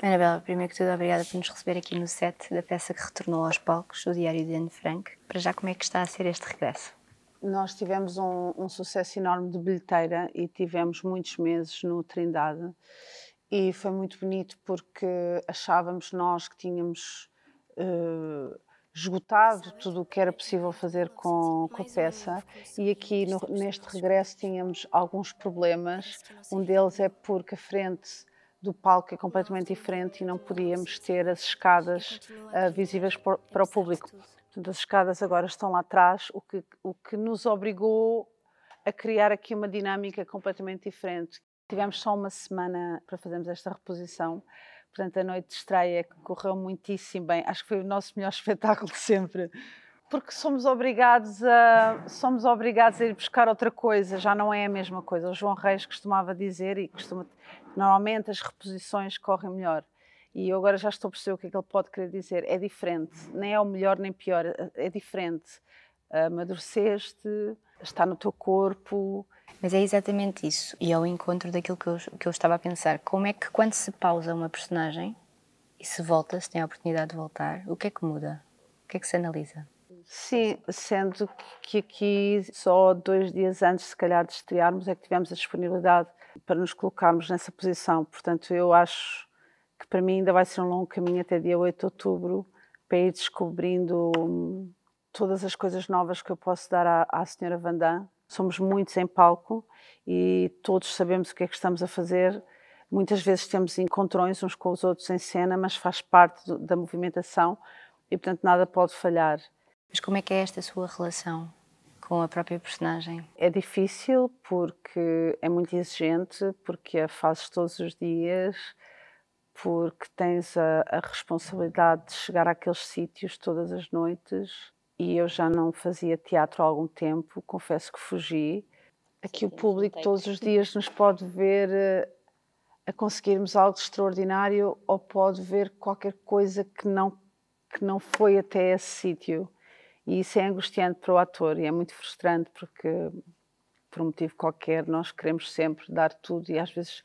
Anabela, primeiro que tudo, obrigada por nos receber aqui no set da peça que retornou aos palcos, o Diário de Anne Frank. Para já, como é que está a ser este regresso? Nós tivemos um, um sucesso enorme de bilheteira e tivemos muitos meses no Trindade e foi muito bonito porque achávamos nós que tínhamos uh, esgotado tudo o que era possível fazer com, com a peça e aqui no, neste regresso tínhamos alguns problemas. Um deles é porque a frente do palco é completamente diferente e não podíamos ter as escadas uh, visíveis por, para o público. Portanto, as escadas agora estão lá atrás, o que, o que nos obrigou a criar aqui uma dinâmica completamente diferente. Tivemos só uma semana para fazermos esta reposição, portanto, a noite de estreia correu muitíssimo bem. Acho que foi o nosso melhor espetáculo de sempre porque somos obrigados a somos obrigados a ir buscar outra coisa já não é a mesma coisa. O João Reis costumava dizer e costuma normalmente as reposições correm melhor. E eu agora já estou a perceber o que é que ele pode querer dizer. É diferente. Nem é o melhor nem pior. É diferente. Amadureceste está no teu corpo. Mas é exatamente isso. E é o encontro daquilo que eu, que eu estava a pensar. Como é que quando se pausa uma personagem e se volta se tem a oportunidade de voltar o que é que muda? O que é que se analisa Sim, sendo que aqui só dois dias antes, se calhar, de estrearmos, é que tivemos a disponibilidade para nos colocarmos nessa posição. Portanto, eu acho que para mim ainda vai ser um longo caminho até dia 8 de outubro para ir descobrindo hum, todas as coisas novas que eu posso dar à, à senhora Vandam. Somos muitos em palco e todos sabemos o que é que estamos a fazer. Muitas vezes temos encontrões uns com os outros em cena, mas faz parte da movimentação e, portanto, nada pode falhar. Mas como é que é esta sua relação com a própria personagem? É difícil porque é muito exigente, porque a fazes todos os dias, porque tens a, a responsabilidade de chegar àqueles sítios todas as noites. E eu já não fazia teatro há algum tempo, confesso que fugi. Aqui o público todos os dias nos pode ver eh, a conseguirmos algo extraordinário ou pode ver qualquer coisa que não que não foi até esse sítio. E isso é angustiante para o ator e é muito frustrante porque, por um motivo qualquer, nós queremos sempre dar tudo e às vezes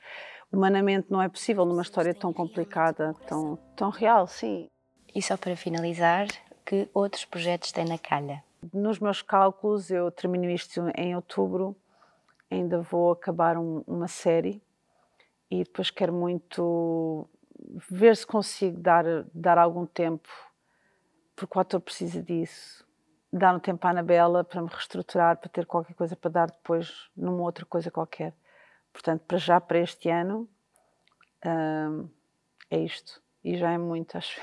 humanamente não é possível numa história tão complicada, tão, tão real, sim. E só para finalizar, que outros projetos tem na calha? Nos meus cálculos, eu termino isto em outubro, ainda vou acabar um, uma série e depois quero muito ver se consigo dar, dar algum tempo, porque o ator precisa disso dar um tempo à Anabela para me reestruturar, para ter qualquer coisa para dar depois numa outra coisa qualquer. Portanto, para já, para este ano, hum, é isto. E já é muito, acho.